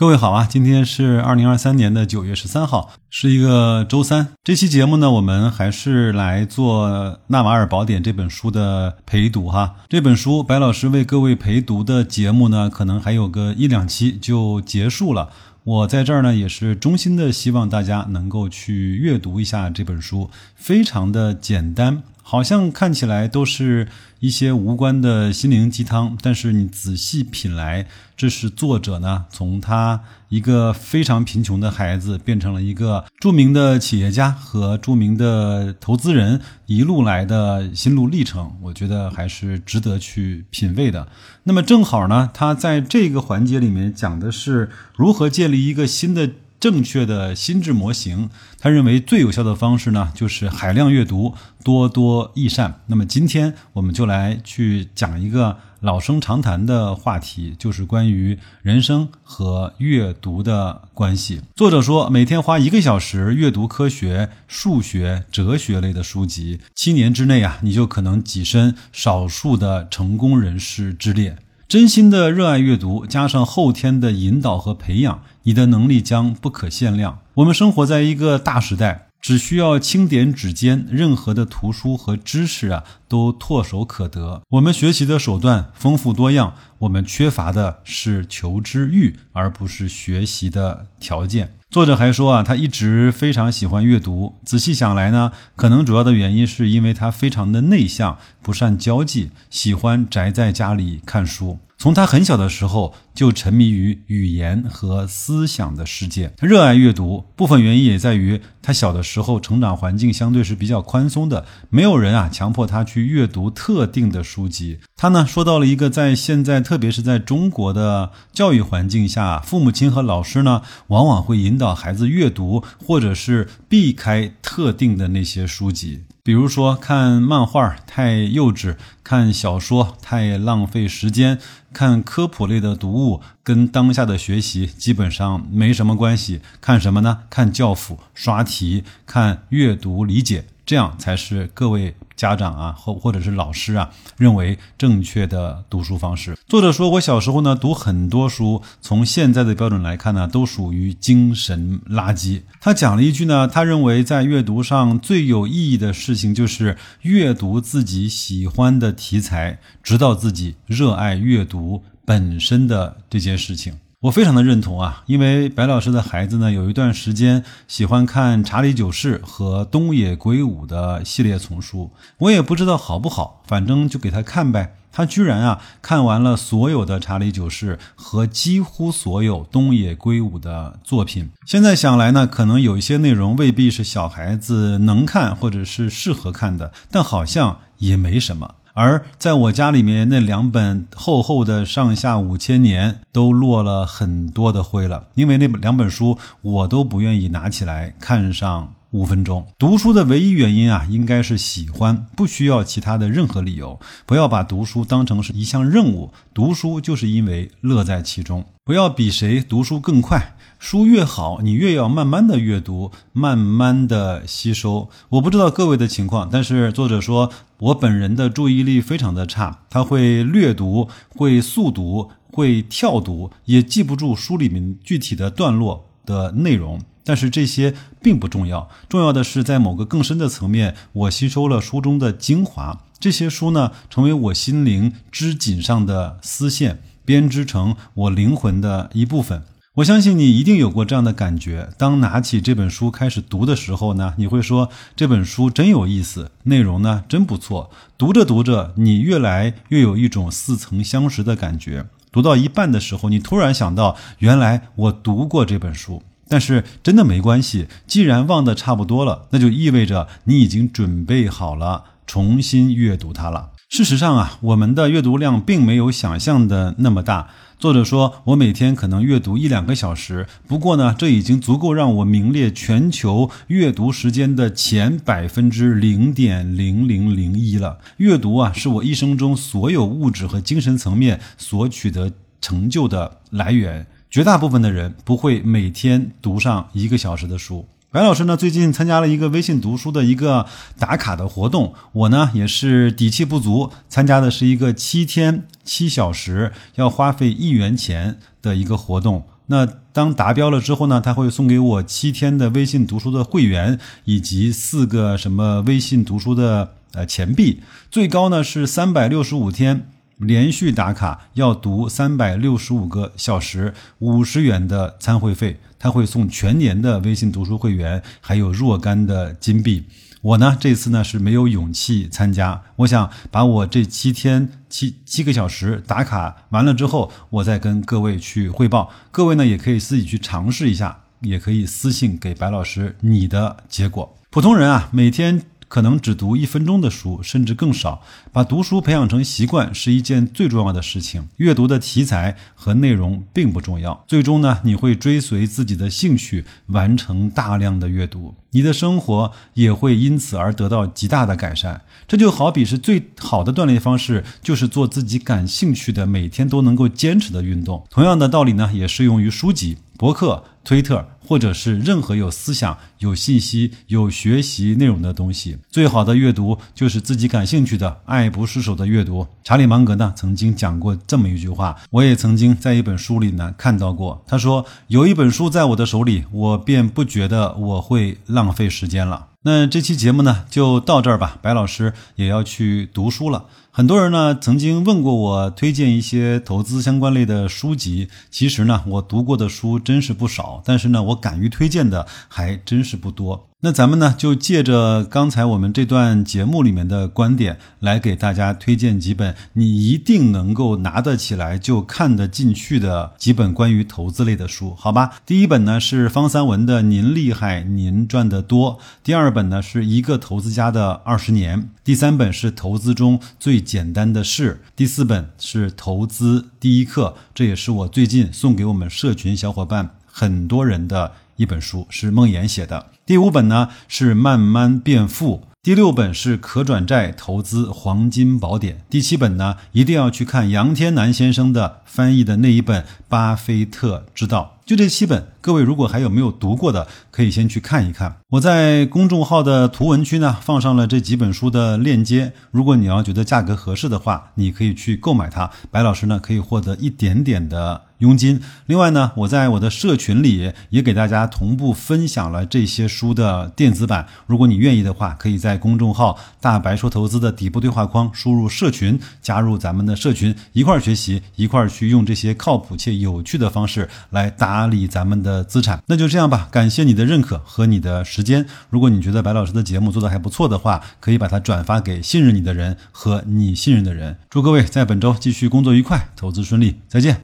各位好啊，今天是二零二三年的九月十三号，是一个周三。这期节目呢，我们还是来做《纳瓦尔宝典》这本书的陪读哈。这本书白老师为各位陪读的节目呢，可能还有个一两期就结束了。我在这儿呢，也是衷心的希望大家能够去阅读一下这本书，非常的简单。好像看起来都是一些无关的心灵鸡汤，但是你仔细品来，这是作者呢从他一个非常贫穷的孩子变成了一个著名的企业家和著名的投资人一路来的心路历程，我觉得还是值得去品味的。那么正好呢，他在这个环节里面讲的是如何建立一个新的。正确的心智模型，他认为最有效的方式呢，就是海量阅读，多多益善。那么今天我们就来去讲一个老生常谈的话题，就是关于人生和阅读的关系。作者说，每天花一个小时阅读科学、数学、哲学类的书籍，七年之内啊，你就可能跻身少数的成功人士之列。真心的热爱阅读，加上后天的引导和培养，你的能力将不可限量。我们生活在一个大时代。只需要轻点指尖，任何的图书和知识啊，都唾手可得。我们学习的手段丰富多样，我们缺乏的是求知欲，而不是学习的条件。作者还说啊，他一直非常喜欢阅读。仔细想来呢，可能主要的原因是因为他非常的内向，不善交际，喜欢宅在家里看书。从他很小的时候就沉迷于语言和思想的世界，他热爱阅读。部分原因也在于他小的时候成长环境相对是比较宽松的，没有人啊强迫他去阅读特定的书籍。他呢说到了一个在现在，特别是在中国的教育环境下，父母亲和老师呢往往会引导孩子阅读，或者是避开特定的那些书籍。比如说，看漫画太幼稚，看小说太浪费时间，看科普类的读物跟当下的学习基本上没什么关系。看什么呢？看教辅、刷题、看阅读理解。这样才是各位家长啊，或或者是老师啊，认为正确的读书方式。作者说，我小时候呢读很多书，从现在的标准来看呢，都属于精神垃圾。他讲了一句呢，他认为在阅读上最有意义的事情就是阅读自己喜欢的题材，直到自己热爱阅读本身的这件事情。我非常的认同啊，因为白老师的孩子呢，有一段时间喜欢看查理九世和东野圭吾的系列丛书，我也不知道好不好，反正就给他看呗。他居然啊看完了所有的查理九世和几乎所有东野圭吾的作品。现在想来呢，可能有一些内容未必是小孩子能看或者是适合看的，但好像也没什么。而在我家里面那两本厚厚的《上下五千年》都落了很多的灰了，因为那两本书我都不愿意拿起来看上五分钟。读书的唯一原因啊，应该是喜欢，不需要其他的任何理由。不要把读书当成是一项任务，读书就是因为乐在其中。不要比谁读书更快。书越好，你越要慢慢的阅读，慢慢的吸收。我不知道各位的情况，但是作者说我本人的注意力非常的差，他会略读，会速读，会跳读，也记不住书里面具体的段落的内容。但是这些并不重要，重要的是在某个更深的层面，我吸收了书中的精华。这些书呢，成为我心灵织锦上的丝线，编织成我灵魂的一部分。我相信你一定有过这样的感觉：当拿起这本书开始读的时候呢，你会说这本书真有意思，内容呢真不错。读着读着，你越来越有一种似曾相识的感觉。读到一半的时候，你突然想到，原来我读过这本书。但是真的没关系，既然忘得差不多了，那就意味着你已经准备好了重新阅读它了。事实上啊，我们的阅读量并没有想象的那么大。作者说，我每天可能阅读一两个小时，不过呢，这已经足够让我名列全球阅读时间的前百分之零点零零零一了。阅读啊，是我一生中所有物质和精神层面所取得成就的来源。绝大部分的人不会每天读上一个小时的书。白老师呢，最近参加了一个微信读书的一个打卡的活动，我呢也是底气不足，参加的是一个七天七小时要花费一元钱的一个活动。那当达标了之后呢，他会送给我七天的微信读书的会员，以及四个什么微信读书的呃钱币，最高呢是三百六十五天连续打卡要读三百六十五个小时，五十元的参会费，他会送全年的微信读书会员，还有若干的金币。我呢，这次呢是没有勇气参加。我想把我这七天七七个小时打卡完了之后，我再跟各位去汇报。各位呢也可以自己去尝试一下，也可以私信给白老师你的结果。普通人啊，每天。可能只读一分钟的书，甚至更少。把读书培养成习惯是一件最重要的事情。阅读的题材和内容并不重要，最终呢，你会追随自己的兴趣，完成大量的阅读，你的生活也会因此而得到极大的改善。这就好比是最好的锻炼方式，就是做自己感兴趣的，每天都能够坚持的运动。同样的道理呢，也适用于书籍。博客、推特，或者是任何有思想、有信息、有学习内容的东西，最好的阅读就是自己感兴趣的、爱不释手的阅读。查理芒格呢曾经讲过这么一句话，我也曾经在一本书里呢看到过。他说：“有一本书在我的手里，我便不觉得我会浪费时间了。”那这期节目呢就到这儿吧，白老师也要去读书了。很多人呢曾经问过我推荐一些投资相关类的书籍，其实呢我读过的书真是不少，但是呢我敢于推荐的还真是不多。那咱们呢，就借着刚才我们这段节目里面的观点，来给大家推荐几本你一定能够拿得起来就看得进去的几本关于投资类的书，好吧？第一本呢是方三文的《您厉害，您赚得多》，第二本呢是一个投资家的二十年，第三本是投资中最简单的事，第四本是投资第一课，这也是我最近送给我们社群小伙伴很多人的。一本书是梦岩写的，第五本呢是慢慢变富，第六本是可转债投资黄金宝典，第七本呢一定要去看杨天南先生的翻译的那一本《巴菲特之道》。就这七本，各位如果还有没有读过的，可以先去看一看。我在公众号的图文区呢放上了这几本书的链接，如果你要觉得价格合适的话，你可以去购买它。白老师呢可以获得一点点的佣金。另外呢，我在我的社群里也给大家同步分享了这些书的电子版。如果你愿意的话，可以在公众号“大白说投资”的底部对话框输入“社群”，加入咱们的社群，一块儿学习，一块儿去用这些靠谱且有趣的方式来打。理咱们的资产，那就这样吧。感谢你的认可和你的时间。如果你觉得白老师的节目做的还不错的话，可以把它转发给信任你的人和你信任的人。祝各位在本周继续工作愉快，投资顺利，再见。